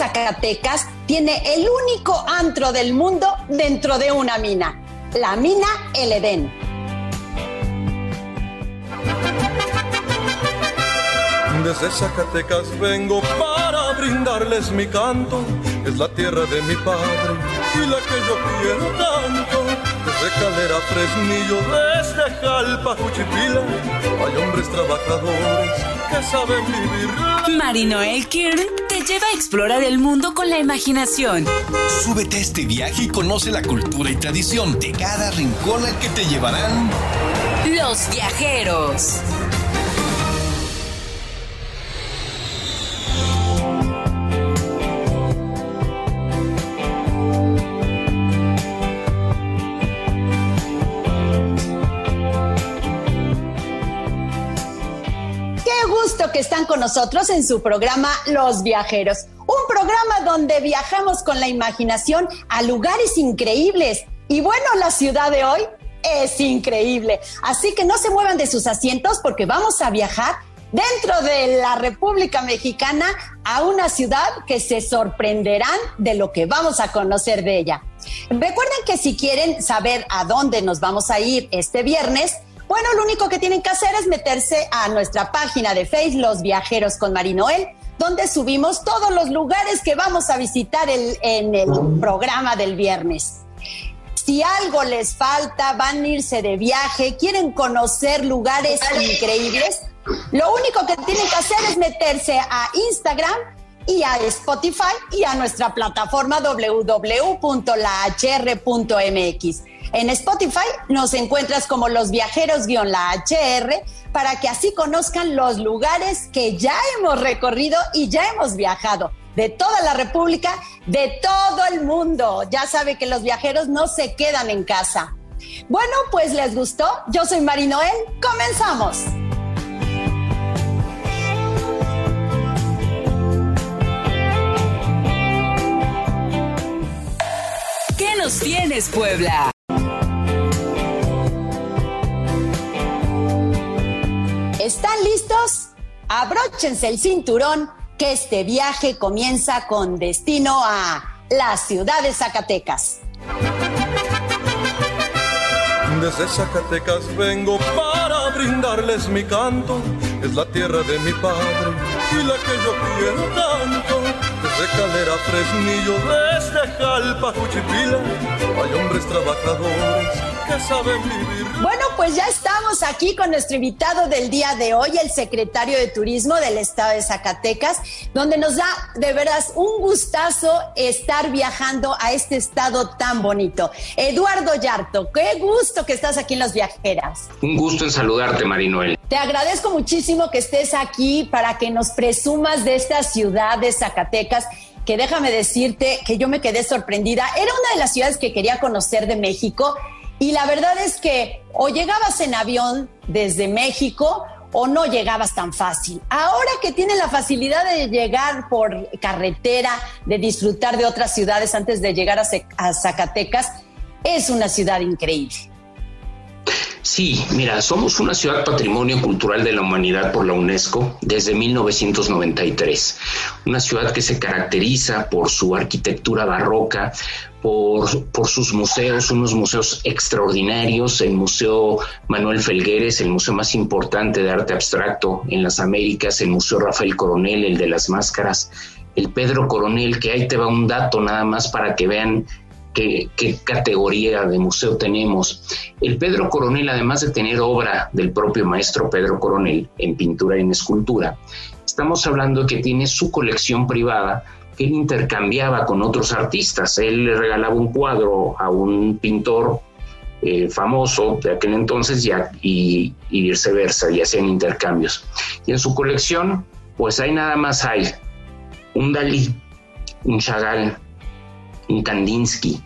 Zacatecas tiene el único antro del mundo dentro de una mina, la mina El Edén. Desde Zacatecas vengo para brindarles mi canto. Es la tierra de mi padre y la que yo quiero tanto. Desde Calera, Fresnillo, desde Jalpa, Juchipila, hay hombres trabajadores que saben vivir. Marinoel Kirn te lleva a explorar el mundo con la imaginación. Súbete a este viaje y conoce la cultura y tradición de cada rincón al que te llevarán los viajeros. Están con nosotros en su programa Los Viajeros, un programa donde viajamos con la imaginación a lugares increíbles. Y bueno, la ciudad de hoy es increíble. Así que no se muevan de sus asientos porque vamos a viajar dentro de la República Mexicana a una ciudad que se sorprenderán de lo que vamos a conocer de ella. Recuerden que si quieren saber a dónde nos vamos a ir este viernes, bueno, lo único que tienen que hacer es meterse a nuestra página de Facebook, Los Viajeros con Marinoel, donde subimos todos los lugares que vamos a visitar en el programa del viernes. Si algo les falta, van a irse de viaje, quieren conocer lugares increíbles, lo único que tienen que hacer es meterse a Instagram y a Spotify y a nuestra plataforma www.lahr.mx. En Spotify nos encuentras como los viajeros-la HR para que así conozcan los lugares que ya hemos recorrido y ya hemos viajado de toda la República, de todo el mundo. Ya sabe que los viajeros no se quedan en casa. Bueno, pues les gustó. Yo soy Marinoel. Comenzamos. ¿Qué nos tienes, Puebla? ¿Están listos? Abróchense el cinturón que este viaje comienza con destino a la ciudad de Zacatecas. Desde Zacatecas vengo para brindarles mi canto. Es la tierra de mi padre y la que yo quiero tanto. Desde Calera, Fresnillo, desde Jalpa, Juchipila, hay hombres trabajadores que saben vivir bueno, pues ya estamos aquí con nuestro invitado del día de hoy, el secretario de Turismo del Estado de Zacatecas, donde nos da de veras un gustazo estar viajando a este estado tan bonito. Eduardo Yarto, qué gusto que estás aquí en Los Viajeras. Un gusto en saludarte, Marinoel. Te agradezco muchísimo que estés aquí para que nos presumas de esta ciudad de Zacatecas que déjame decirte que yo me quedé sorprendida. Era una de las ciudades que quería conocer de México y la verdad es que o llegabas en avión desde México o no llegabas tan fácil. Ahora que tiene la facilidad de llegar por carretera, de disfrutar de otras ciudades antes de llegar a, Zacatecas, es una ciudad increíble. Sí, mira, somos una ciudad patrimonio cultural de la humanidad por la UNESCO desde 1993. Una ciudad que se caracteriza por su arquitectura barroca, por, sus museos, unos museos extraordinarios, el Museo Manuel Felgueres, el museo más importante de arte abstracto en las Américas, el Museo Rafael Coronel, el de las máscaras, el Pedro Coronel, que ahí te va un dato nada más para que vean qué, categoría de museo tenemos. El Pedro Coronel, además de tener obra del propio maestro Pedro Coronel en pintura y en escultura, estamos hablando que tiene su colección privada él intercambiaba con otros artistas. Él le regalaba un cuadro a un pintor eh, famoso de aquel entonces y, y, viceversa, y hacían intercambios. Y en su colección, pues ahí nada más hay un Dalí, un Chagall, un Kandinsky,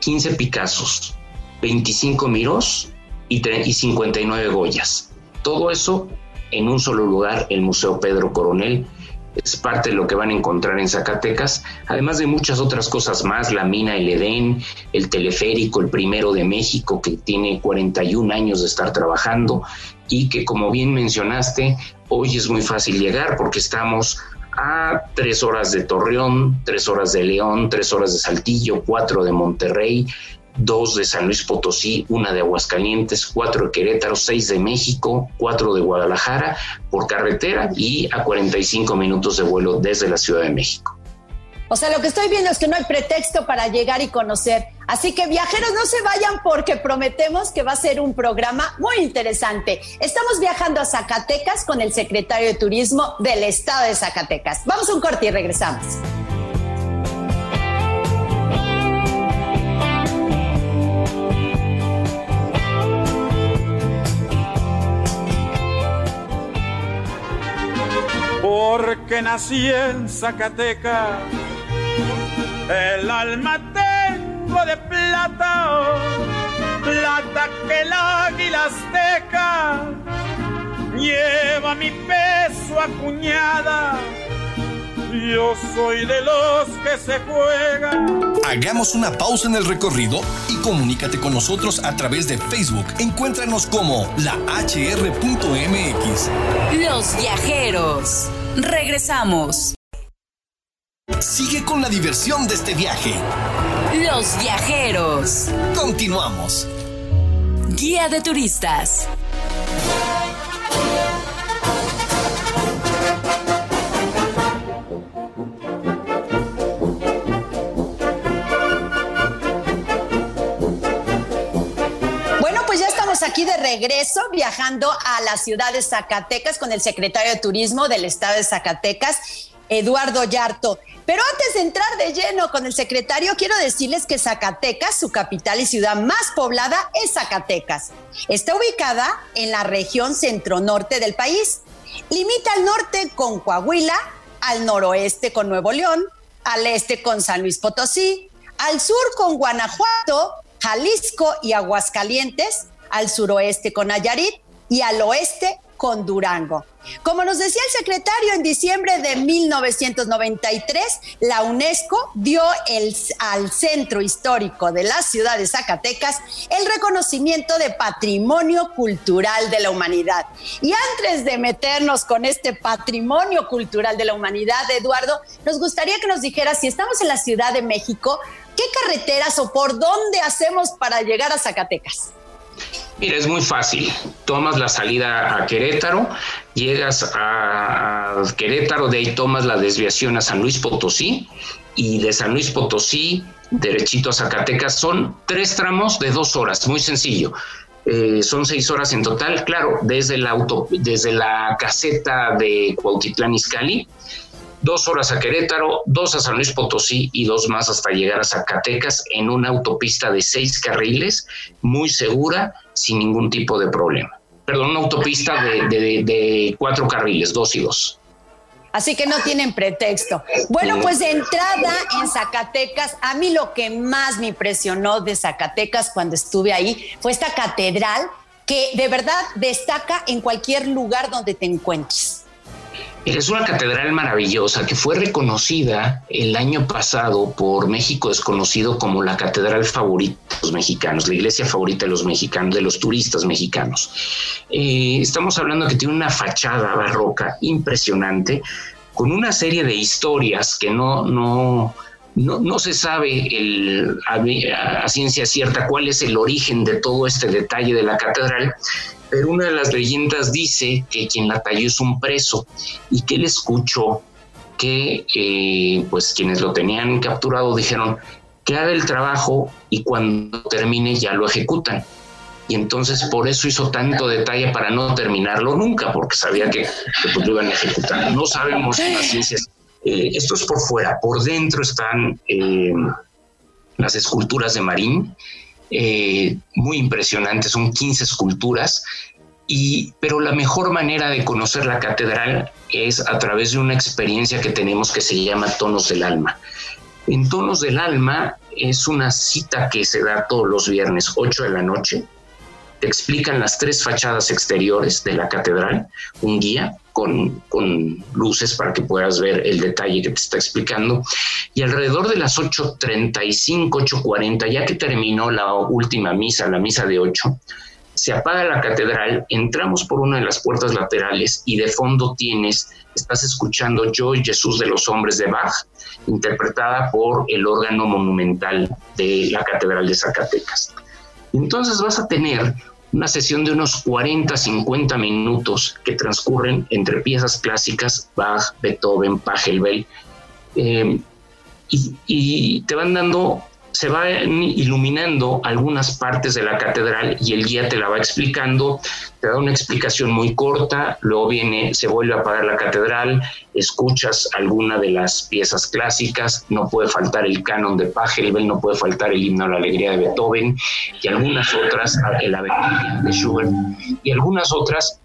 15 Picassos, 25 Mirós y, y 59 Goyas. Todo eso en un solo lugar, el Museo Pedro Coronel, es parte de lo que van a encontrar en Zacatecas, además de muchas otras cosas más, la mina El Edén, el teleférico, el primero de México, que tiene 41 años de estar trabajando y que como bien mencionaste, hoy es muy fácil llegar porque estamos a tres horas de Torreón, tres horas de León, tres horas de Saltillo, cuatro de Monterrey, dos de San Luis Potosí, una de Aguascalientes, cuatro de Querétaro, seis de México, cuatro de Guadalajara por carretera y a 45 minutos de vuelo desde la Ciudad de México. O sea, lo que estoy viendo es que no hay pretexto para llegar y conocer. Así que viajeros, no se vayan porque prometemos que va a ser un programa muy interesante. Estamos viajando a Zacatecas con el secretario de Turismo del Estado de Zacatecas. Vamos a un corte y regresamos. Porque nací en Zacatecas el alma tengo de plata, plata que el águila azteca lleva mi peso acuñada. Yo soy de los que se juegan. Hagamos una pausa en el recorrido y comunícate con nosotros a través de Facebook. Encuéntranos como la hr.mx. Los viajeros. Regresamos. Sigue con la diversión de este viaje. Los viajeros. Continuamos. Guía de turistas. Bueno, pues ya estamos aquí de regreso viajando a la ciudad de Zacatecas con el secretario de Turismo del estado de Zacatecas, Eduardo Yarto. Pero antes de entrar de lleno con el secretario, quiero decirles que Zacatecas, su capital y ciudad más poblada, es Zacatecas. Está ubicada en la región centro-norte del país. Limita al norte con Coahuila, al noroeste con Nuevo León, al este con San Luis Potosí, al sur con Guanajuato, Jalisco y Aguascalientes, al suroeste con Nayarit y al oeste con Durango. Como nos decía el secretario, en diciembre de 1993, la UNESCO dio el, al centro histórico de la ciudad de Zacatecas el reconocimiento de patrimonio cultural de la humanidad. Y antes de meternos con este patrimonio cultural de la humanidad, Eduardo, nos gustaría que nos dijera si estamos en la Ciudad de México, ¿qué carreteras o por dónde hacemos para llegar a Zacatecas? Mira, es muy fácil. Tomas la salida a Querétaro, llegas a Querétaro, de ahí tomas la desviación a San Luis Potosí y de San Luis Potosí derechito a Zacatecas. Son tres tramos de dos horas, muy sencillo. Eh, son seis horas en total, claro, desde la auto, desde la caseta de Cuautitlán Izcalli dos horas a Querétaro, dos a San Luis Potosí y dos más hasta llegar a Zacatecas en una autopista de seis carriles, muy segura, sin ningún tipo de problema. Perdón, una autopista de, cuatro carriles, dos y dos. Así que no tienen pretexto. Bueno, pues de entrada en Zacatecas, a mí lo que más me impresionó de Zacatecas cuando estuve ahí fue esta catedral que de verdad destaca en cualquier lugar donde te encuentres. Es una catedral maravillosa que fue reconocida el año pasado por México desconocido como la catedral favorita de los mexicanos, la iglesia favorita de los mexicanos, de los turistas mexicanos. Eh, estamos hablando que tiene una fachada barroca impresionante con una serie de historias que no, no, no, se sabe a ciencia cierta cuál es el origen de todo este detalle de la catedral, pero una de las leyendas dice que quien la talló es un preso y que él escuchó que eh, pues quienes lo tenían capturado dijeron que haga el trabajo y cuando termine ya lo ejecutan. Y entonces por eso hizo tanto detalle para no terminarlo nunca, porque sabía que, pues, lo iban a ejecutar. No sabemos las ciencias. Eh, esto es por fuera, por dentro están eh, las esculturas de Marín, eh, muy impresionante, son 15 esculturas, y, pero la mejor manera de conocer la catedral es a través de una experiencia que tenemos que se llama Tonos del Alma. En Tonos del Alma es una cita que se da todos los viernes, 8 de la noche, te explican las tres fachadas exteriores de la catedral, un guía con, luces para que puedas ver el detalle que te está explicando. Y alrededor de las 8.35, 8.40, ya que terminó la última misa, la misa de 8, se apaga la catedral, entramos por una de las puertas laterales y de fondo tienes, estás escuchando Yo y Jesús de los Hombres de Bach, interpretada por el órgano monumental de la Catedral de Zacatecas. Entonces vas a tener una sesión de unos 40, 50 minutos que transcurren entre piezas clásicas, Bach, Beethoven, Pachelbel, eh, y, te van dando se va iluminando algunas partes de la catedral y el guía te la va explicando, te da una explicación muy corta, luego viene, se vuelve a apagar la catedral, escuchas alguna de las piezas clásicas, no puede faltar el canon de Pachelbel, no puede faltar el himno a la alegría de Beethoven y algunas otras, el ave de Schubert y algunas otras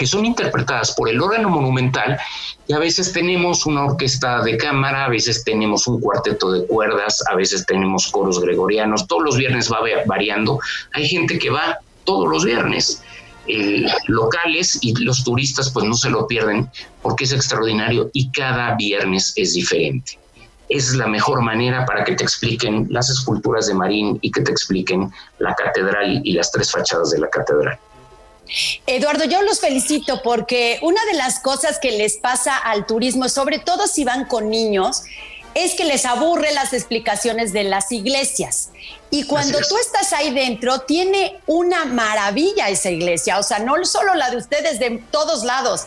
que son interpretadas por el órgano monumental y a veces tenemos una orquesta de cámara, a veces tenemos un cuarteto de cuerdas, a veces tenemos coros gregorianos, todos los viernes va variando. Hay gente que va todos los viernes. Locales y los turistas pues no se lo pierden porque es extraordinario y cada viernes es diferente. Es la mejor manera para que te expliquen las esculturas de Marín y que te expliquen la catedral y las tres fachadas de la catedral. Eduardo, yo los felicito porque una de las cosas que les pasa al turismo, sobre todo si van con niños, es que les aburre las explicaciones de las iglesias. Y cuando tú estás ahí dentro, tiene una maravilla esa iglesia, o sea, no solo la de ustedes, de todos lados.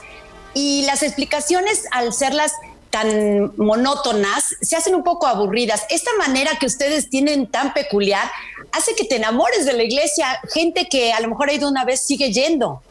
Y las explicaciones, al serlas tan monótonas, se hacen un poco aburridas. Esta manera que ustedes tienen tan peculiar hace que te enamores de la iglesia, gente que a lo mejor ha ido una vez sigue yendo.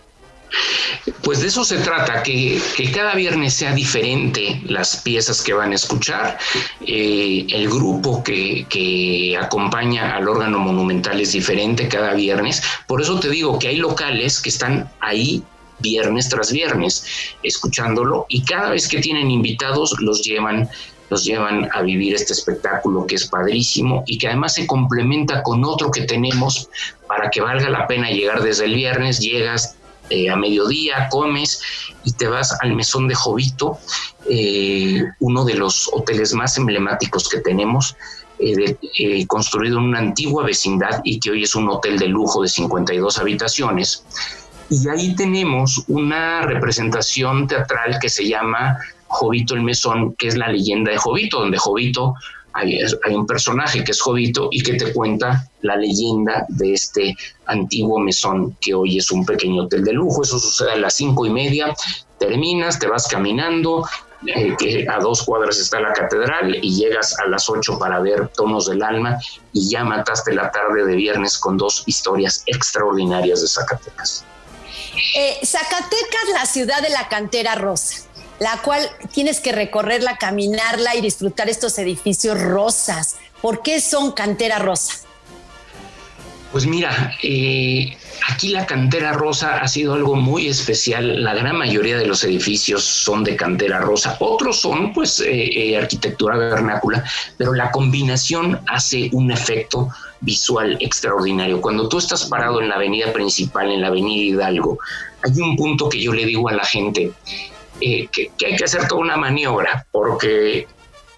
Pues de eso se trata, que, cada viernes sea diferente las piezas que van a escuchar. Eh, el grupo que, que, acompaña al órgano monumental es diferente cada viernes. Por eso te digo que hay locales que están ahí viernes tras viernes escuchándolo y cada vez que tienen invitados los llevan los llevan a vivir este espectáculo que es padrísimo y que además se complementa con otro que tenemos para que valga la pena llegar desde el viernes, llegas eh, a mediodía, comes y te vas al mesón de Jovito, eh, uno de los hoteles más emblemáticos que tenemos, eh, construido en una antigua vecindad y que hoy es un hotel de lujo de 52 habitaciones. Y ahí tenemos una representación teatral que se llama Jovito el Mesón, que es la leyenda de Jovito, donde Jovito hay, un personaje que es Jovito y que te cuenta la leyenda de este antiguo mesón que hoy es un pequeño hotel de lujo. Eso sucede a las cinco y media, terminas, te vas caminando, eh, que a dos cuadras está la catedral y llegas a las ocho para ver Tonos del Alma y ya mataste la tarde de viernes con dos historias extraordinarias de Zacatecas. Eh, Zacatecas, la ciudad de la cantera rosa, la cual tienes que recorrerla, caminarla y disfrutar estos edificios rosas. ¿Por qué son cantera rosa? Pues mira, eh, aquí la cantera rosa ha sido algo muy especial. La gran mayoría de los edificios son de cantera rosa. Otros son, pues, eh, arquitectura vernácula, pero la combinación hace un efecto visual extraordinario. Cuando tú estás parado en la avenida principal, en la avenida Hidalgo, hay un punto que yo le digo a la gente, eh, que, hay que hacer toda una maniobra, porque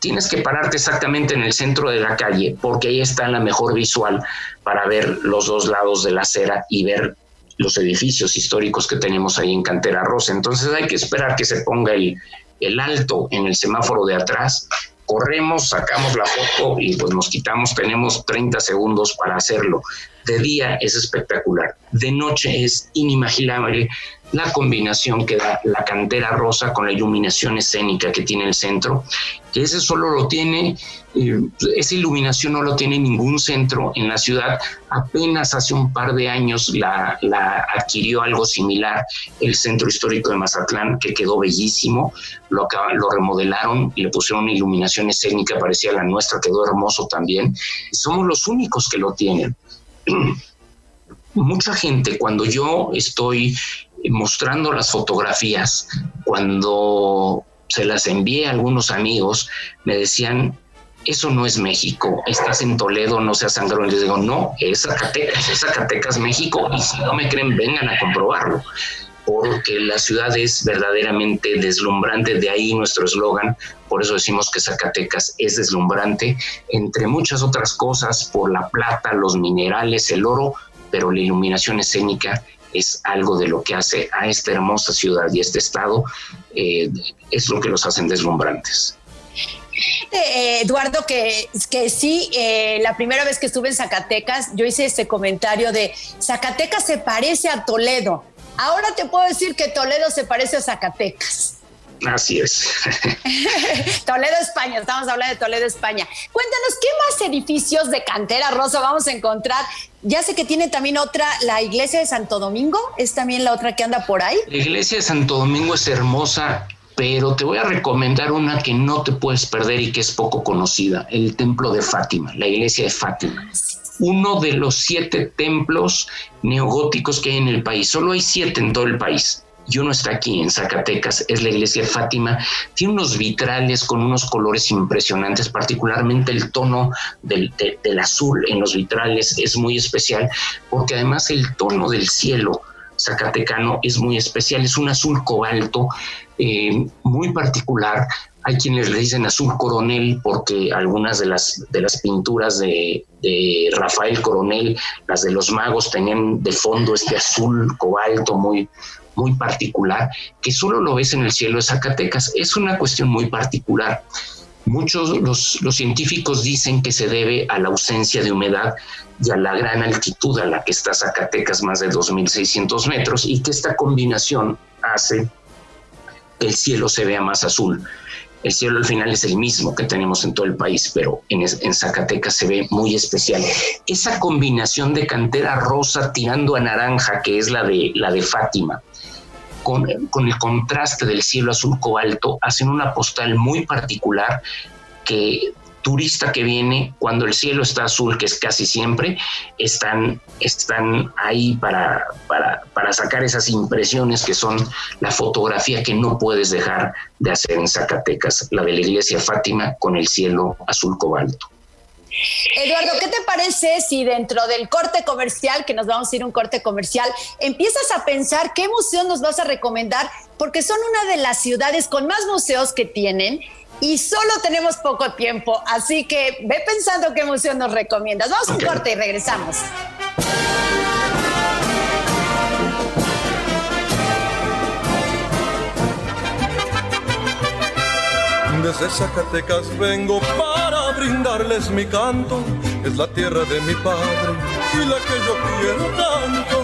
tienes que pararte exactamente en el centro de la calle, porque ahí está la mejor visual para ver los dos lados de la acera y ver los edificios históricos que tenemos ahí en Cantera Rosa. Entonces hay que esperar que se ponga el, el alto en el semáforo de atrás corremos, sacamos la foto y pues nos quitamos, tenemos 30 segundos para hacerlo. De día es espectacular, de noche es inimaginable la combinación que da la cantera rosa con la iluminación escénica que tiene el centro, que ese solo lo tiene, eh, esa iluminación no lo tiene ningún centro en la ciudad. Apenas hace un par de años la, adquirió algo similar el centro histórico de Mazatlán, que quedó bellísimo, lo, remodelaron y le pusieron una iluminación escénica parecía la nuestra, quedó hermoso también. Somos los únicos que lo tienen. Mucha gente cuando yo estoy mostrando las fotografías, cuando se las envié a algunos amigos, me decían, eso no es México, estás en Toledo, no seas sangrón. Les digo, no, es Zacatecas, es Zacatecas, México, y si no me creen, vengan a comprobarlo, porque la ciudad es verdaderamente deslumbrante, de ahí nuestro eslogan, por eso decimos que Zacatecas es deslumbrante, entre muchas otras cosas, por la plata, los minerales, el oro, pero la iluminación escénica es algo de lo que hace a esta hermosa ciudad y este estado, eh, es lo que los hacen deslumbrantes. Eh, Eduardo, que, que sí, eh, la primera vez que estuve en Zacatecas, yo hice este comentario de Zacatecas se parece a Toledo. Ahora te puedo decir que Toledo se parece a Zacatecas. Así es. Toledo, España, estamos hablando de Toledo, España. Cuéntanos, ¿qué más edificios de cantera rosa vamos a encontrar? Ya sé que tiene también otra, la iglesia de Santo Domingo, es también la otra que anda por ahí. La iglesia de Santo Domingo es hermosa, pero te voy a recomendar una que no te puedes perder y que es poco conocida, el templo de Fátima, la iglesia de Fátima. Uno de los siete templos neogóticos que hay en el país, solo hay siete en todo el país y uno está aquí en Zacatecas, es la iglesia Fátima, tiene unos vitrales con unos colores impresionantes, particularmente el tono del, azul en los vitrales es muy especial, porque además el tono del cielo zacatecano es muy especial, es un azul cobalto eh, muy particular. Hay quienes le dicen azul coronel porque algunas de las, de las pinturas de, Rafael Coronel, las de los magos, tenían de fondo este azul cobalto muy, muy particular que solo lo ves en el cielo de Zacatecas. Es una cuestión muy particular. Muchos los, los científicos dicen que se debe a la ausencia de humedad y a la gran altitud a la que está Zacatecas, más de 2.600 metros, y que esta combinación hace que el cielo se vea más azul. El cielo al final es el mismo que tenemos en todo el país, pero en, Zacatecas se ve muy especial. Esa combinación de cantera rosa tirando a naranja, que es la de, la de Fátima, con, el contraste del cielo azul cobalto, hacen una postal muy particular que turista que viene, cuando el cielo está azul, que es casi siempre, están, están ahí para, para, para, sacar esas impresiones que son la fotografía que no puedes dejar de hacer en Zacatecas, la de la iglesia Fátima con el cielo azul cobalto. Eduardo, ¿qué te parece si dentro del corte comercial, que nos vamos a ir un corte comercial, empiezas a pensar qué museo nos vas a recomendar? Porque son una de las ciudades con más museos que tienen y solo tenemos poco tiempo, así que ve pensando qué museo nos recomiendas. Vamos a un corte y regresamos. Desde Zacatecas vengo para brindarles mi canto. Es la tierra de mi padre y la que yo quiero tanto.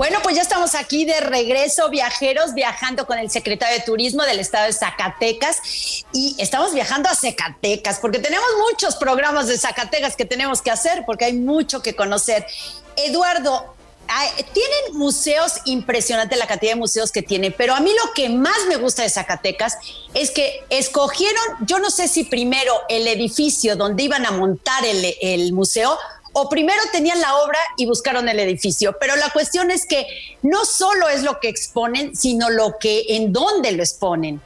Bueno, pues ya estamos aquí de regreso, viajeros, viajando con el secretario de Turismo del estado de Zacatecas y estamos viajando a Zacatecas porque tenemos muchos programas de Zacatecas que tenemos que hacer porque hay mucho que conocer. Eduardo, tienen museos impresionantes la cantidad de museos que tiene, pero a mí lo que más me gusta de Zacatecas es que escogieron, yo no sé si primero el edificio donde iban a montar el, el museo o primero tenían la obra y buscaron el edificio, pero la cuestión es que no solo es lo que exponen, sino lo que en dónde lo exponen.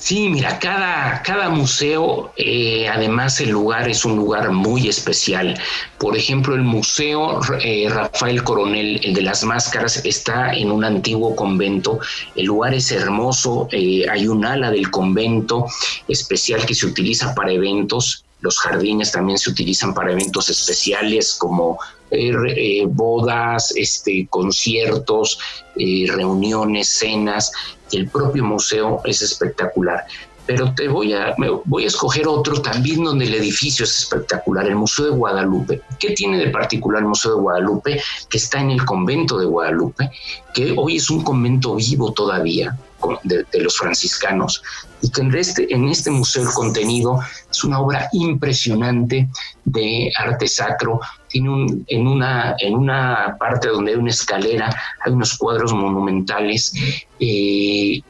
Sí, mira, cada, cada museo, eh, además el lugar es un lugar muy especial. Por ejemplo, el Museo eh, Rafael Coronel, el de las máscaras, está en un antiguo convento. El lugar es hermoso, eh, hay un ala del convento especial que se utiliza para eventos los jardines también se utilizan para eventos especiales como eh, eh, bodas, este, conciertos, eh, reuniones, cenas. El propio museo es espectacular. Pero te voy a, voy a escoger otro también donde el edificio es espectacular, el Museo de Guadalupe. ¿Qué tiene de particular el Museo de Guadalupe? Que está en el convento de Guadalupe, que hoy es un convento vivo todavía, de, los franciscanos y que en este, en este museo el contenido es una obra impresionante de arte sacro. Tiene un, en, una, en una parte donde hay una escalera, hay unos cuadros monumentales eh,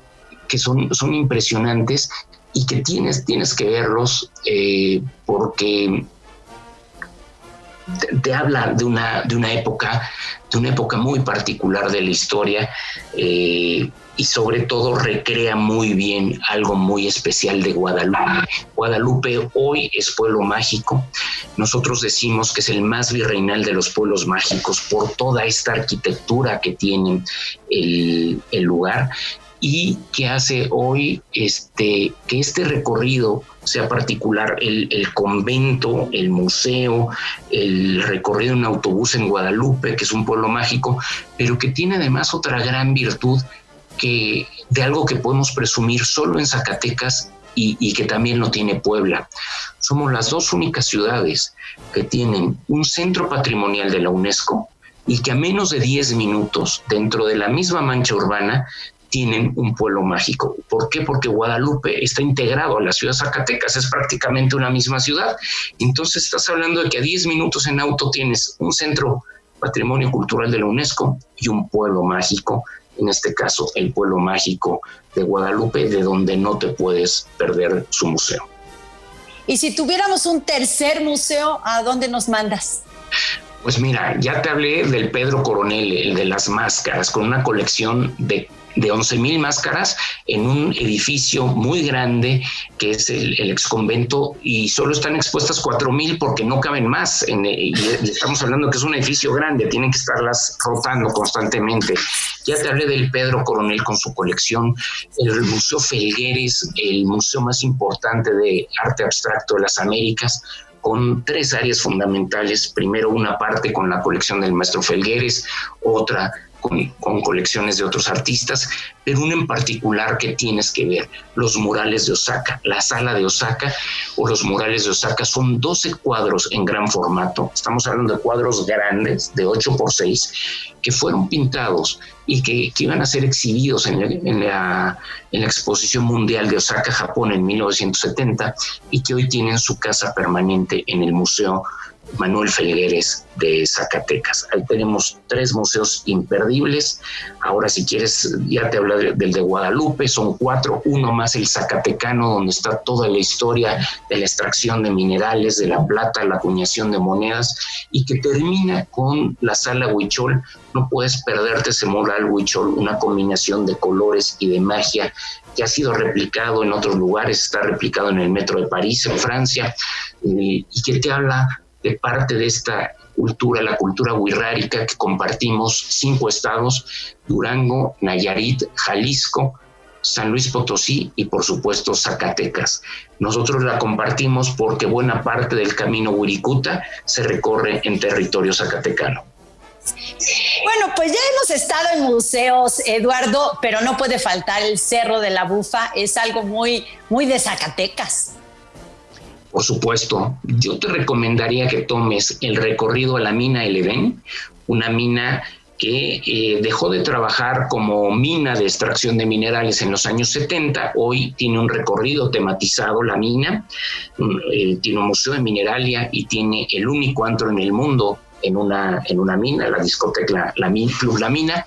que son, son impresionantes y que tienes, tienes que verlos eh, porque te, habla de una, de una época, de una época muy particular de la historia. Eh, y sobre todo recrea muy bien algo muy especial de Guadalupe. Guadalupe hoy es pueblo mágico. Nosotros decimos que es el más virreinal de los pueblos mágicos por toda esta arquitectura que tiene el, lugar y que hace hoy este, que este recorrido sea particular, el, el, convento, el museo, el recorrido en autobús en Guadalupe, que es un pueblo mágico, pero que tiene además otra gran virtud que, de algo que podemos presumir solo en Zacatecas y, y, que también lo tiene Puebla. Somos las dos únicas ciudades que tienen un centro patrimonial de la UNESCO y que a menos de 10 minutos dentro de la misma mancha urbana tienen un pueblo mágico. ¿Por qué? Porque Guadalupe está integrado a la ciudad de Zacatecas, es prácticamente una misma ciudad. Entonces estás hablando de que a 10 minutos en auto tienes un centro patrimonio cultural de la UNESCO y un pueblo mágico, en este caso el pueblo mágico de Guadalupe, de donde no te puedes perder su museo. Y si tuviéramos un tercer museo, ¿a dónde nos mandas? Pues mira, ya te hablé del Pedro Coronel, el de las máscaras, con una colección de de 11.000 máscaras en un edificio muy grande que es el, el ex convento y solo están expuestas 4.000 porque no caben más. En, y estamos hablando que es un edificio grande, tienen que estarlas rotando constantemente. Ya te hablé del Pedro Coronel con su colección, el Museo Felgueres, el museo más importante de arte abstracto de las Américas con tres áreas fundamentales. Primero, una parte con la colección del maestro Felgueres, otra con, colecciones de otros artistas, pero uno en particular que tienes que ver, los murales de Osaka. La sala de Osaka o los murales de Osaka son 12 cuadros en gran formato. Estamos hablando de cuadros grandes, de 8 por 6, que fueron pintados y que, iban a ser exhibidos en, en, la, en la exposición mundial de Osaka, Japón, en 1970, y que hoy tienen su casa permanente en el Museo Manuel Felgueres de Zacatecas. Ahí tenemos tres museos imperdibles. Ahora, si quieres, ya te hablo del de Guadalupe, son cuatro, uno más el Zacatecano, donde está toda la historia de la extracción de minerales, de la plata, la acuñación de monedas, y que termina con la sala Huichol. No puedes perderte ese mural Huichol, una combinación de colores y de magia que ha sido replicado en otros lugares, está replicado en el metro de París, en Francia, y que te habla de parte de esta cultura, la cultura wixárika que compartimos cinco estados, Durango, Nayarit, Jalisco, San Luis Potosí y por supuesto Zacatecas. Nosotros la compartimos porque buena parte del camino Wirikuta se recorre en territorio zacatecano. Bueno, pues ya hemos estado en museos, Eduardo, pero no puede faltar el Cerro de la Bufa, es algo muy, muy de Zacatecas. Por supuesto, yo te recomendaría que tomes el recorrido a la mina El Edén, una mina que eh, dejó de trabajar como mina de extracción de minerales en los años 70, hoy tiene un recorrido tematizado la mina, eh, tiene un museo de mineralia y tiene el único antro en el mundo en una, en una mina, la discoteca la, la, Club La Mina,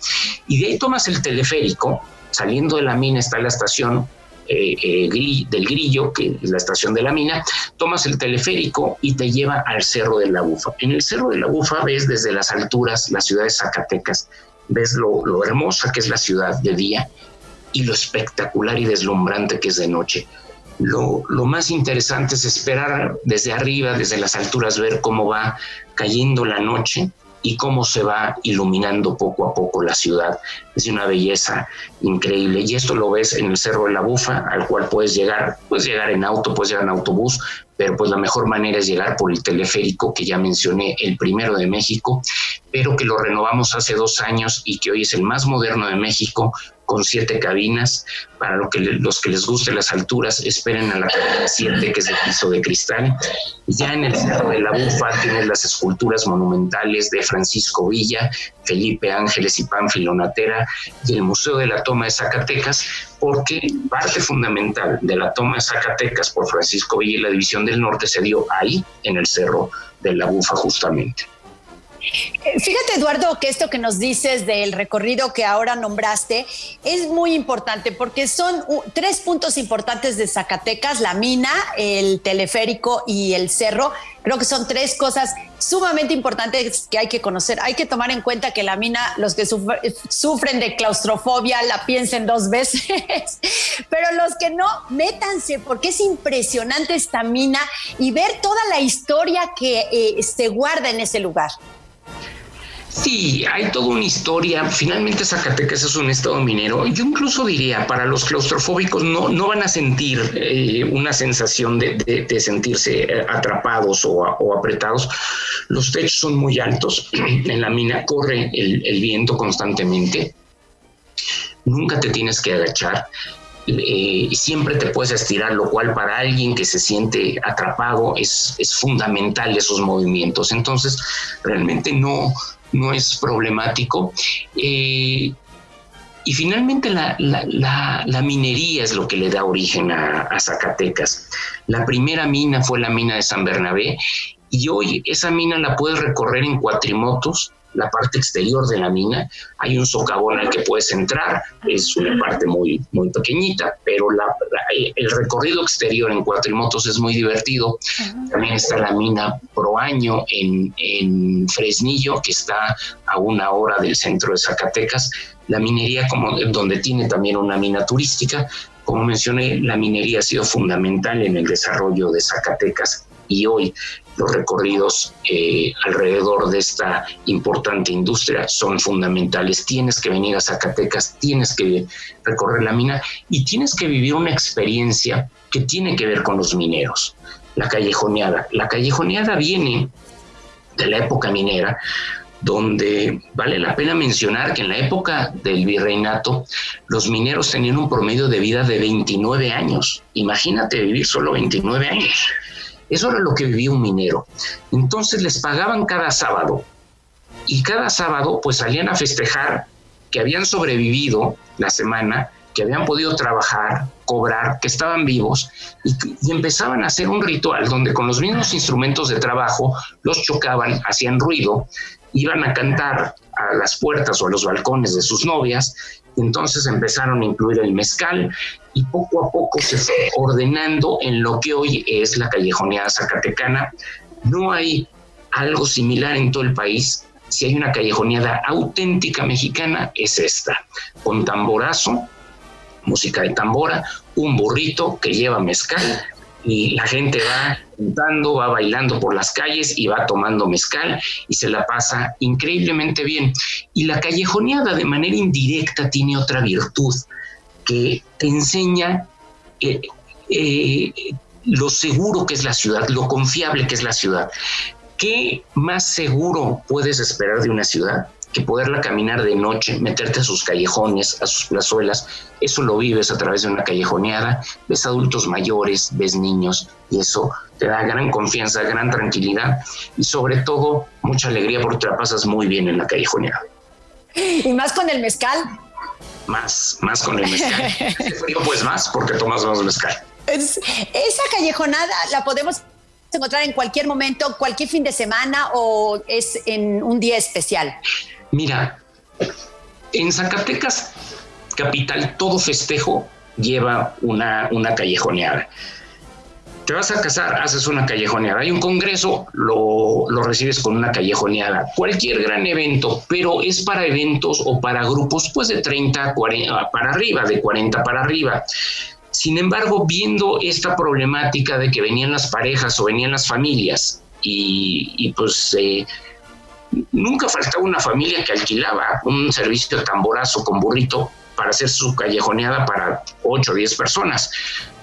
y de ahí tomas el teleférico, saliendo de la mina está la estación eh, eh, del Grillo, que es la estación de la mina, tomas el teleférico y te lleva al Cerro de la Bufa. En el Cerro de la Bufa ves desde las alturas la ciudad de Zacatecas, ves lo, hermosa que es la ciudad de día y lo espectacular y deslumbrante que es de noche. Lo, lo, más interesante es esperar desde arriba, desde las alturas, ver cómo va cayendo la noche y cómo se va iluminando poco a poco la ciudad. Es una belleza increíble. Y esto lo ves en el Cerro de la Bufa, al cual puedes llegar, puedes llegar en auto, puedes llegar en autobús, pero pues la mejor manera es llegar por el teleférico que ya mencioné, el primero de México, pero que lo renovamos hace dos años y que hoy es el más moderno de México, con siete cabinas. Para lo que los que les guste las alturas, esperen a la cabina 7, que es de piso de cristal. Ya en el Cerro de la Bufa tienes las esculturas monumentales de Francisco Villa, Felipe Ángeles y Pánfilo Natera y el Museo de la Toma de Zacatecas, porque parte fundamental de la toma de Zacatecas por Francisco Villa y la División del Norte se dio ahí, en el Cerro de la Bufa, justamente. Fíjate, Eduardo, que esto que nos dices del recorrido que ahora nombraste es muy importante porque son tres puntos importantes de Zacatecas, la mina, el teleférico y el cerro. Creo que son tres cosas sumamente importantes que hay que conocer. Hay que tomar en cuenta que la mina, los que sufren de claustrofobia la piensen dos veces, pero los que no, métanse porque es impresionante esta mina y ver toda la historia que eh, se guarda en ese lugar. Sí, hay toda una historia. Finalmente Zacatecas es un estado minero. Yo incluso diría, para los claustrofóbicos no, no van a sentir eh, una sensación de, sentirse eh, atrapados o, apretados. Los techos son muy altos. En la mina corre el, viento constantemente. Nunca te tienes que agachar. Eh, siempre te puedes estirar, lo cual para alguien que se siente atrapado es, es fundamental esos movimientos. Entonces, realmente no, no es problemático. Eh, y finalmente la, minería es lo que le da origen a, a, Zacatecas. La primera mina fue la mina de San Bernabé y hoy esa mina la puedes recorrer en cuatrimotos la parte exterior de la mina. Hay un socavón al que puedes entrar, es una parte muy, muy pequeñita, pero la, el recorrido exterior en cuatrimotos es muy divertido. También está la mina Proaño en, en Fresnillo, que está a una hora del centro de Zacatecas. La minería, como, donde tiene también una mina turística, como mencioné, la minería ha sido fundamental en el desarrollo de Zacatecas y hoy los recorridos eh, alrededor de esta importante industria son fundamentales. Tienes que venir a Zacatecas, tienes que recorrer la mina y tienes que vivir una experiencia que tiene que ver con los mineros. La callejoneada. La callejoneada viene de la época minera, donde vale la pena mencionar que en la época del virreinato los mineros tenían un promedio de vida de 29 años. Imagínate vivir solo 29 años. Eso era lo que vivía un minero. Entonces les pagaban cada sábado y cada sábado pues salían a festejar que habían sobrevivido la semana, que habían podido trabajar, cobrar, que estaban vivos y, empezaban a hacer un ritual donde con los mismos instrumentos de trabajo los chocaban, hacían ruido, iban a cantar a las puertas o a los balcones de sus novias entonces empezaron a incluir el mezcal y poco a poco se fue ordenando en lo que hoy es la callejoneada zacatecana. No hay algo similar en todo el país. Si hay una callejoneada auténtica mexicana, es esta, con tamborazo, música de tambora, un burrito que lleva mezcal y la gente va cantando, va bailando por las calles y va tomando mezcal y se la pasa increíblemente bien. Y la callejoneada de manera indirecta tiene otra virtud que te enseña eh, eh, lo seguro que es la ciudad, lo confiable que es la ciudad. ¿Qué más seguro puedes esperar de una ciudad que poderla caminar de noche, meterte a sus callejones, a sus plazuelas, eso lo vives a través de una callejoneada, ves adultos mayores, ves niños y eso te da gran confianza, gran tranquilidad y sobre todo mucha alegría porque te la pasas muy bien en la callejoneada. Y más con el mezcal. Más, más con el mezcal. frío pues más porque tomas más mezcal. esa callejonada la podemos encontrar en cualquier momento, cualquier fin de semana o es en un día especial. Mira, en Zacatecas, capital, todo festejo lleva una, una callejoneada. Te vas a casar, haces una callejoneada. Hay un congreso, lo, lo, recibes con una callejoneada. Cualquier gran evento, pero es para eventos o para grupos, pues de 30, 40 para arriba, de 40 para arriba. Sin embargo, viendo esta problemática de que venían las parejas o venían las familias y, pues eh, nunca faltaba una familia que alquilaba un servicio de tamborazo con burrito para hacer su callejoneada para 8 o 10 personas.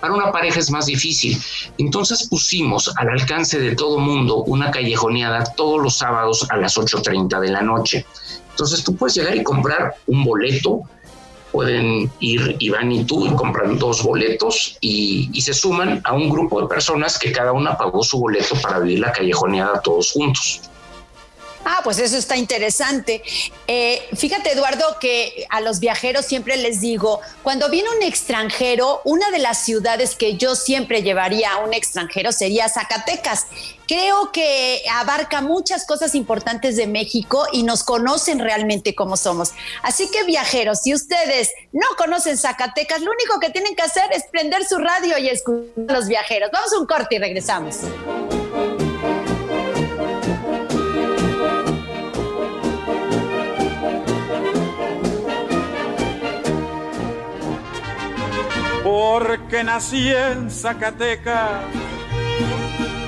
Para una pareja es más difícil. Entonces pusimos al alcance de todo mundo una callejoneada todos los sábados a las 8.30 de la noche. Entonces tú puedes llegar y comprar un boleto, pueden ir Iván y tú y compran dos boletos y, y, se suman a un grupo de personas que cada una pagó su boleto para vivir la callejoneada todos juntos. Ah, pues eso está interesante. Eh, fíjate, Eduardo, que a los viajeros siempre les digo, cuando viene un extranjero, una de las ciudades que yo siempre llevaría a un extranjero sería Zacatecas. Creo que abarca muchas cosas importantes de México y nos conocen realmente como somos. Así que viajeros, si ustedes no conocen Zacatecas, lo único que tienen que hacer es prender su radio y escuchar a los viajeros. Vamos a un corte y regresamos. Porque nací en Zacatecas.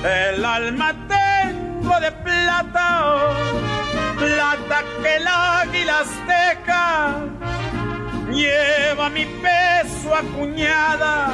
El alma tengo de plata, plata que el águila azteca lleva mi peso acuñada.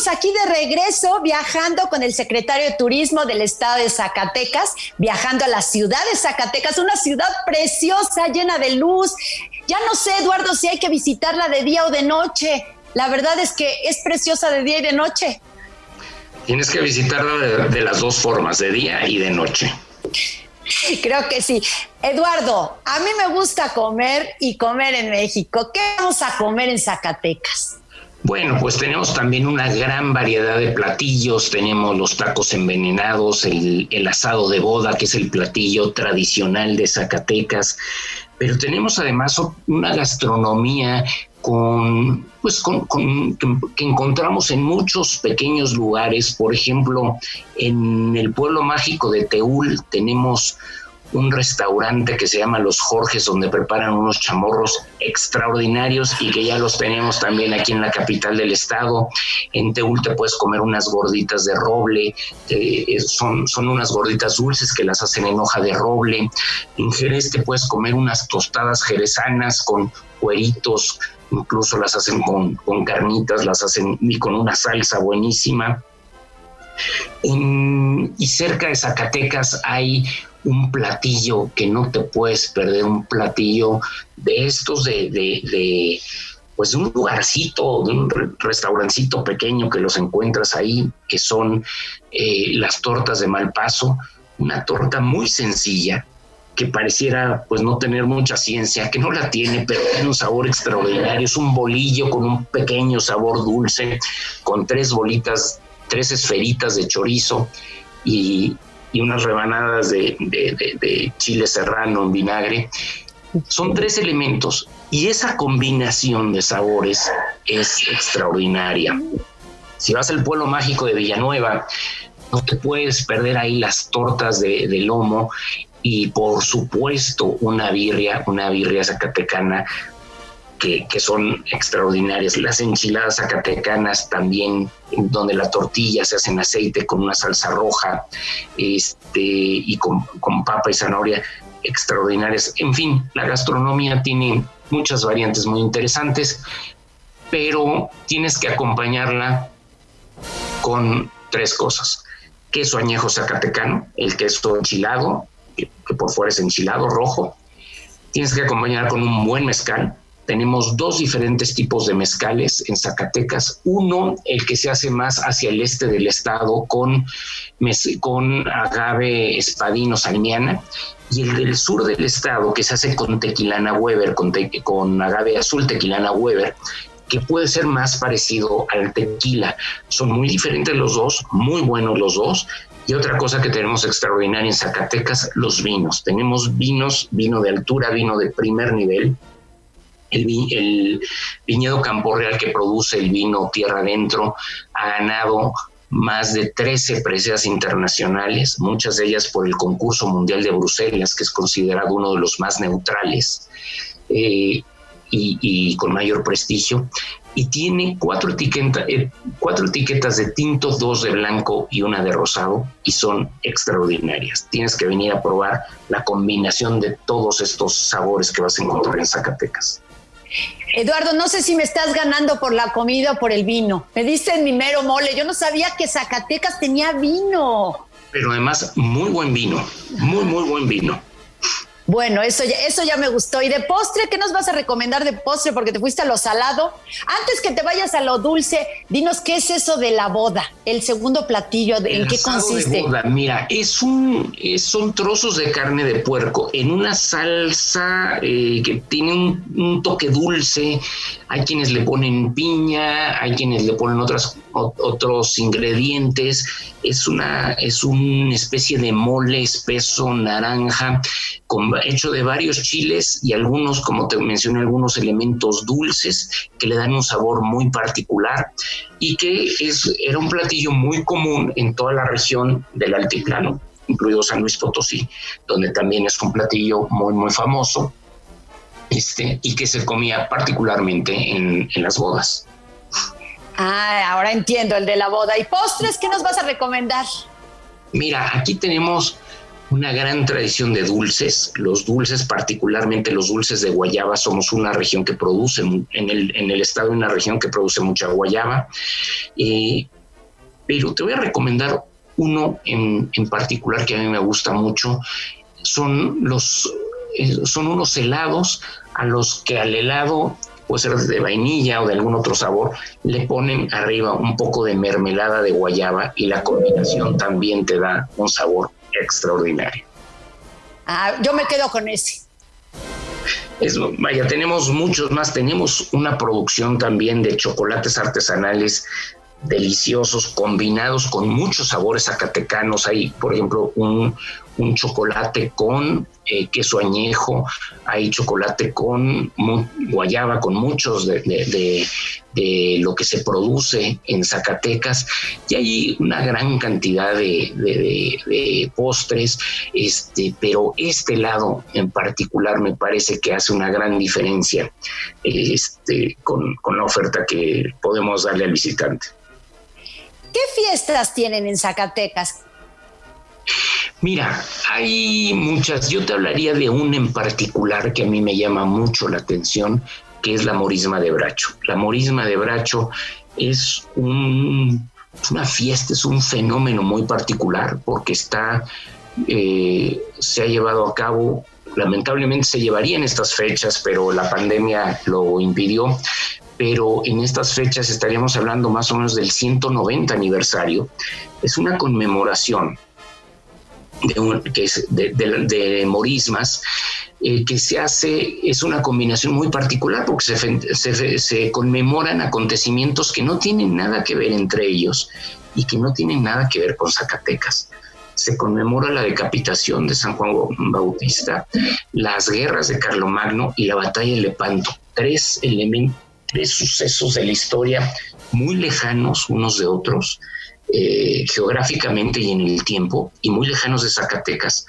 Estamos aquí de regreso viajando con el secretario de Turismo del estado de Zacatecas, viajando a la ciudad de Zacatecas, una ciudad preciosa, llena de luz. Ya no sé, Eduardo, si hay que visitarla de día o de noche. La verdad es que es preciosa de día y de noche. Tienes que visitarla de, de las dos formas, de día y de noche. Creo que sí. Eduardo, a mí me gusta comer y comer en México. ¿Qué vamos a comer en Zacatecas? Bueno, pues tenemos también una gran variedad de platillos. Tenemos los tacos envenenados, el, asado de boda, que es el platillo tradicional de Zacatecas. Pero tenemos además una gastronomía con, pues con, con- que, que encontramos en muchos pequeños lugares. Por ejemplo, en el pueblo mágico de Teúl tenemos un restaurante que se llama Los Jorges, donde preparan unos chamorros extraordinarios y que ya los tenemos también aquí en la capital del estado. En Teúl te puedes comer unas gorditas de roble, eh, son, son unas gorditas dulces que las hacen en hoja de roble. En Jerez te puedes comer unas tostadas jerezanas con cueritos, incluso las hacen con, con carnitas, las hacen y con una salsa buenísima. En- y cerca de Zacatecas hay un platillo que no te puedes perder, un platillo de estos de, de- pues de un lugarcito, de un re- restaurancito pequeño que los encuentras ahí, que son eh, las tortas de Malpaso, una torta muy sencilla que pareciera pues no tener mucha ciencia, que no la tiene, pero tiene un sabor extraordinario, es un bolillo con un pequeño sabor dulce, con tres bolitas, tres esferitas de chorizo y, y unas rebanadas de, de- de- de chile serrano en vinagre. Son tres elementos y esa combinación de sabores es extraordinaria. Si vas al pueblo mágico de Villanueva, no te puedes perder ahí las tortas de, de lomo y por supuesto una birria, una birria zacatecana que, son extraordinarias. Las enchiladas zacatecanas también, donde la tortilla se hace en aceite con una salsa roja este, y con, con papa y zanahoria, extraordinarias. En fin, la gastronomía tiene muchas variantes muy interesantes, pero tienes que acompañarla con tres cosas. Queso añejo zacatecano, el queso enchilado, que, que por fuera es enchilado rojo. Tienes que acompañar con un buen mezcal. Tenemos dos diferentes tipos de mezcales en Zacatecas. Uno, el que se hace más hacia el este del estado con, con agave espadino salmiana y el del sur del estado que se hace con tequilana Weber, con, te- con agave azul tequilana Weber, que puede ser más parecido al tequila. Son muy diferentes los dos, muy buenos los dos. Y otra cosa que tenemos extraordinaria en Zacatecas, los vinos. Tenemos vinos, vino de altura, vino de primer nivel. El, vi- el viñedo Campo Real que produce el vino Tierra Adentro ha ganado más de 13 preseas internacionales, muchas de ellas por el concurso mundial de Bruselas, que es considerado uno de los más neutrales. Eh, y, con mayor prestigio. Y tiene cuatro, eh, cuatro etiquetas de tinto, dos de blanco y una de rosado, y son extraordinarias. Tienes que venir a probar la combinación de todos estos sabores que vas a encontrar en Zacatecas. Eduardo, no sé si me estás ganando por la comida o por el vino. Me diste mi mero mole. Yo no sabía que Zacatecas tenía vino. Pero además, muy buen vino. Muy, muy buen vino. Bueno, eso ya, eso ya me gustó. ¿Y de postre? ¿Qué nos vas a recomendar de postre? Porque te fuiste a lo salado. Antes que te vayas a lo dulce, dinos qué es eso de la boda, el segundo platillo, ¿en qué consiste? Mira, es un, son trozos de carne de puerco en una salsa eh, que tiene un, toque dulce. Hay quienes le ponen piña, hay quienes le ponen otras, otros ingredientes. Es una, es una especie de mole espeso naranja hecho de varios chiles y algunos, como te mencioné, algunos elementos dulces que le dan un sabor muy particular y que es, era un platillo muy común en toda la región del altiplano, incluido San Luis Potosí, donde también es un platillo muy, muy famoso este, y que se comía particularmente en, en las bodas. Ah, ahora entiendo el de la boda. ¿Y postres qué nos vas a recomendar? Mira, aquí tenemos una gran tradición de dulces. Los dulces, particularmente los dulces de guayaba, somos una región que produce, en el, en el estado, una región que produce mucha guayaba. Pero te voy a recomendar uno en, particular que a mí me gusta mucho. Son, los, eh, son unos helados a los que al helado puede ser de vainilla o de algún otro sabor, le ponen arriba un poco de mermelada de guayaba y la combinación también te da un sabor extraordinario. Ah, yo me quedo con ese. Es, vaya, tenemos muchos más. Tenemos una producción también de chocolates artesanales deliciosos, combinados con muchos sabores zacatecanos. Hay, por ejemplo, un, un chocolate con eh, queso añejo, hay chocolate con guayaba, con muchos de, lo que se produce en Zacatecas, y hay una gran cantidad de, postres, este, pero este lado en particular me parece que hace una gran diferencia este, con, con la oferta que podemos darle al visitante. ¿Qué fiestas tienen en Zacatecas? Mira, hay muchas. Yo te hablaría de una en particular que a mí me llama mucho la atención, que es la morisma de Bracho. La morisma de Bracho es una fiesta, es un fenómeno muy particular porque está, eh, se ha llevado a cabo, lamentablemente se llevaría en estas fechas, pero la pandemia lo impidió. Pero en estas fechas estaríamos hablando más o menos del 190 aniversario. Es una conmemoración de, morismas, eh, que se hace, es una combinación muy particular porque se, se, conmemoran acontecimientos que no tienen nada que ver entre ellos y que no tienen nada que ver con Zacatecas. Se conmemora la decapitación de San Juan Bautista, las guerras de Carlomagno y la batalla de Lepanto. Tres elementos, tres sucesos de la historia muy lejanos unos de otros, eh, geográficamente y en el tiempo, y muy lejanos de Zacatecas,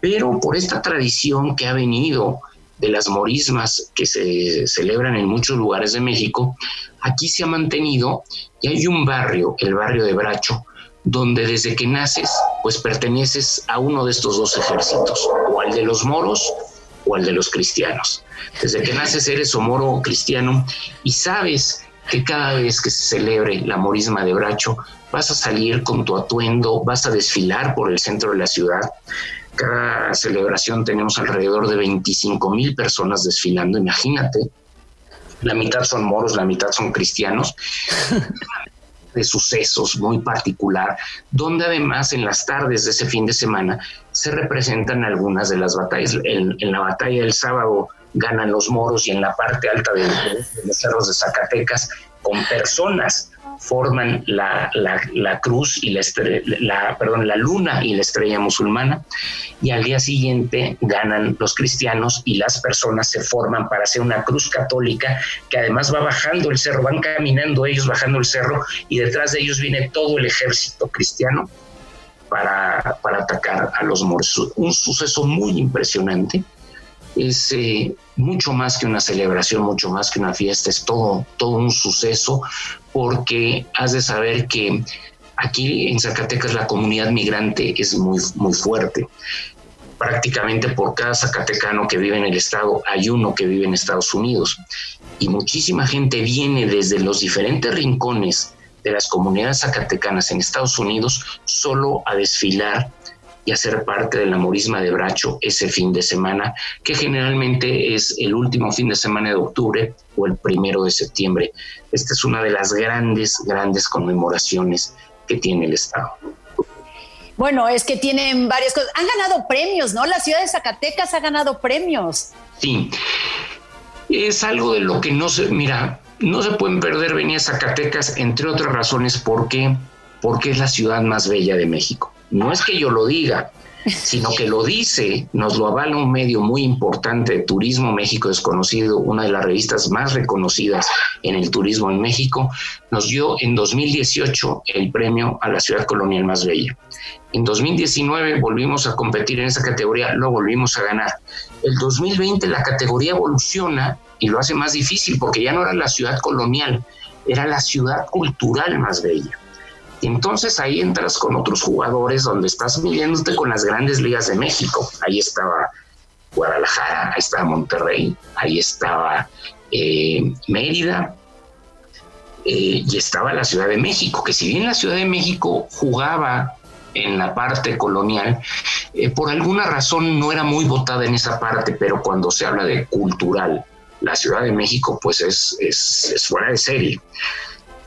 pero por esta tradición que ha venido de las morismas que se celebran en muchos lugares de México, aquí se ha mantenido y hay un barrio, el barrio de Bracho, donde desde que naces, pues perteneces a uno de estos dos ejércitos, o al de los moros o al de los cristianos. Desde que naces eres o moro o cristiano y sabes que cada vez que se celebre la morisma de Bracho, vas a salir con tu atuendo, vas a desfilar por el centro de la ciudad. Cada celebración tenemos alrededor de 25 mil personas desfilando, imagínate. La mitad son moros, la mitad son cristianos. de sucesos muy particular, donde además en las tardes de ese fin de semana se representan algunas de las batallas. En, la batalla del sábado ganan los moros y en la parte alta de los cerros de Zacatecas con personas forman la, cruz y la, la, perdón, la luna y la estrella musulmana y al día siguiente ganan los cristianos y las personas se forman para hacer una cruz católica que además va bajando el cerro, van caminando ellos bajando el cerro y detrás de ellos viene todo el ejército cristiano para, para atacar a los moros. Un suceso muy impresionante es eh, mucho más que una celebración, mucho más que una fiesta, es todo, todo un suceso, porque has de saber que aquí en Zacatecas la comunidad migrante es muy, muy fuerte. Prácticamente por cada zacatecano que vive en el estado hay uno que vive en Estados Unidos. Y muchísima gente viene desde los diferentes rincones de las comunidades zacatecanas en Estados Unidos solo a desfilar y a ser parte de la morisma de Bracho ese fin de semana, que generalmente es el último fin de semana de octubre o el primero de septiembre. Esta es una de las grandes, grandes conmemoraciones que tiene el Estado. Bueno, es que tienen varias cosas. Han ganado premios, ¿no? La ciudad de Zacatecas ha ganado premios. Sí, es algo de lo que no se, mira, no se pueden perder venir a Zacatecas, entre otras razones, porque, porque es la ciudad más bella de México. No es que yo lo diga, sino que lo dice, nos lo avala un medio muy importante de Turismo México Desconocido, una de las revistas más reconocidas en el turismo en México, nos dio en 2018 el premio a la ciudad colonial más bella. En 2019 volvimos a competir en esa categoría, lo volvimos a ganar. El 2020 la categoría evoluciona y lo hace más difícil porque ya no era la ciudad colonial, era la ciudad cultural más bella. Entonces ahí entras con otros jugadores donde estás midiéndote con las grandes ligas de México. Ahí estaba Guadalajara, ahí estaba Monterrey, ahí estaba eh, Mérida eh, y estaba la Ciudad de México, que si bien la Ciudad de México jugaba en la parte colonial, eh, por alguna razón no era muy votada en esa parte, pero cuando se habla de cultural, la Ciudad de México pues es, es, es fuera de serie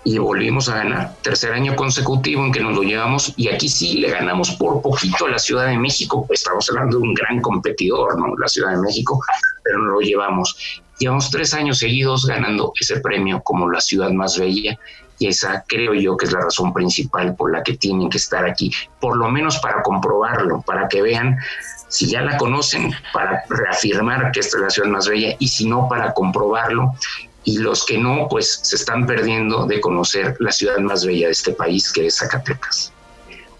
y volvimos a ganar. Tercer año consecutivo en que nos lo llevamos y aquí sí le ganamos por poquito a la Ciudad de México. Estamos hablando de un gran competidor, ¿no? La Ciudad de México, pero nos lo llevamos. Llevamos tres años seguidos ganando ese premio como la ciudad más bella y esa creo yo que es la razón principal por la que tienen que estar aquí, por lo menos para comprobarlo, para que vean si ya la conocen, para reafirmar que esta es la ciudad más bella y si no, para comprobarlo y los que no, pues se están perdiendo de conocer la ciudad más bella de este país, que es Zacatecas.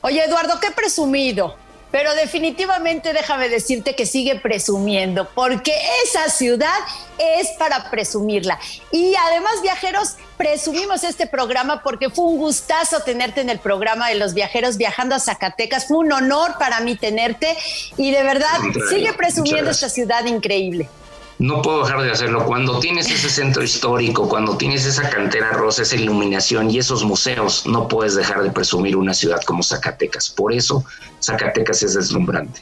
Oye, Eduardo, qué presumido. Pero definitivamente déjame decirte que sigue presumiendo, porque esa ciudad es para presumirla. Y además, viajeros, presumimos este programa porque fue un gustazo tenerte en el programa de los viajeros viajando a Zacatecas. Fue un honor para mí tenerte y de verdad sigue presumiendo esta ciudad increíble no puedo dejar de hacerlo. Cuando tienes ese centro histórico, cuando tienes esa cantera rosa, esa iluminación y esos museos, no puedes dejar de presumir una ciudad como Zacatecas. Por eso Zacatecas es deslumbrante.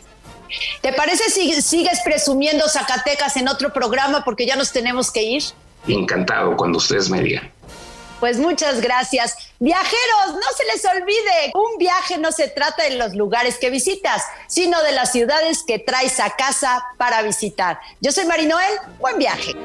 ¿Te parece si sigues presumiendo Zacatecas en otro programa porque ya nos tenemos que ir? Encantado, cuando ustedes me digan. Pues muchas gracias. Viajeros, no se les olvide, un viaje no se trata de los lugares que visitas, sino de las ciudades que traes a casa para visitar. Yo soy Marinoel, buen viaje.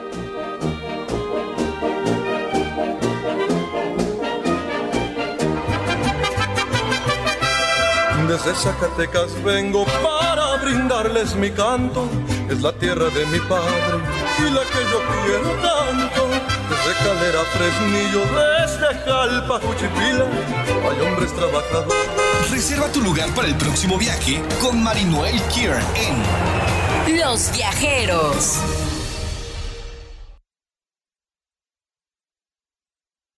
Desde Zacatecas vengo para brindarles mi canto, es la tierra de mi padre y la que yo quiero tanto. Desde Calera, Fresnillo, desde Jalpa, Juchipila, hay hombres trabajadores. Reserva tu lugar para el próximo viaje con Marinoel Kier en Los Viajeros.